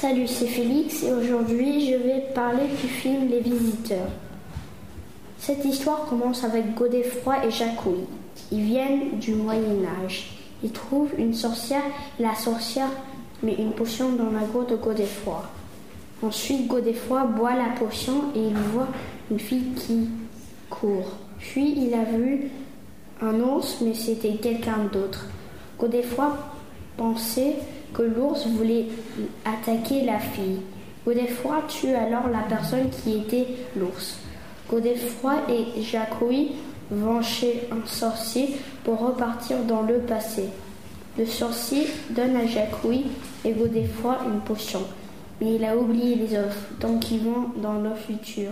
Salut, c'est Félix et aujourd'hui je vais parler du film Les Visiteurs. Cette histoire commence avec Godefroy et Jacouille. Ils viennent du Moyen Âge. Ils trouvent une sorcière et la sorcière met une potion dans la gourde de Godefroy. Ensuite, Godefroy boit la potion et il voit une fille qui court. Puis il a vu un ours, mais c'était quelqu'un d'autre. Godefroy pensait que l'ours voulait attaquer la fille. Godefroy tue alors la personne qui était l'ours. Godefroy et Jacouille vont chez un sorcier pour repartir dans le passé. Le sorcier donne à Jacouille et Godefroy une potion, mais il a oublié les offres, donc ils vont dans le futur.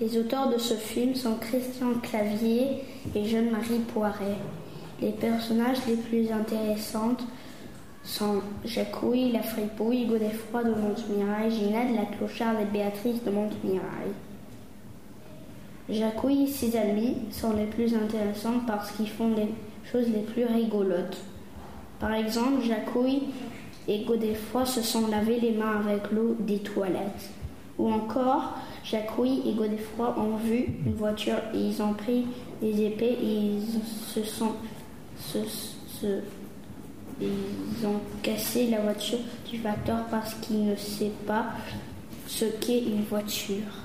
Les auteurs de ce film sont Christian Clavier et Jeanne-Marie Poiret. Les personnages les plus intéressants sont Jacouille, la fripouille, Godefroy de Montmirail, Ginette, la clocharde et Béatrice de Montmirail. Jacouille et ses amis sont les plus intéressants parce qu'ils font les choses les plus rigolotes. Par exemple, Jacouille et Godefroy se sont lavés les mains avec l'eau des toilettes. Ou encore, Jacouille et Godefroy ont vu une voiture et ils ont pris des épées et ils se sont ils ont cassé la voiture du facteur parce qu'il ne sait pas ce qu'est une voiture.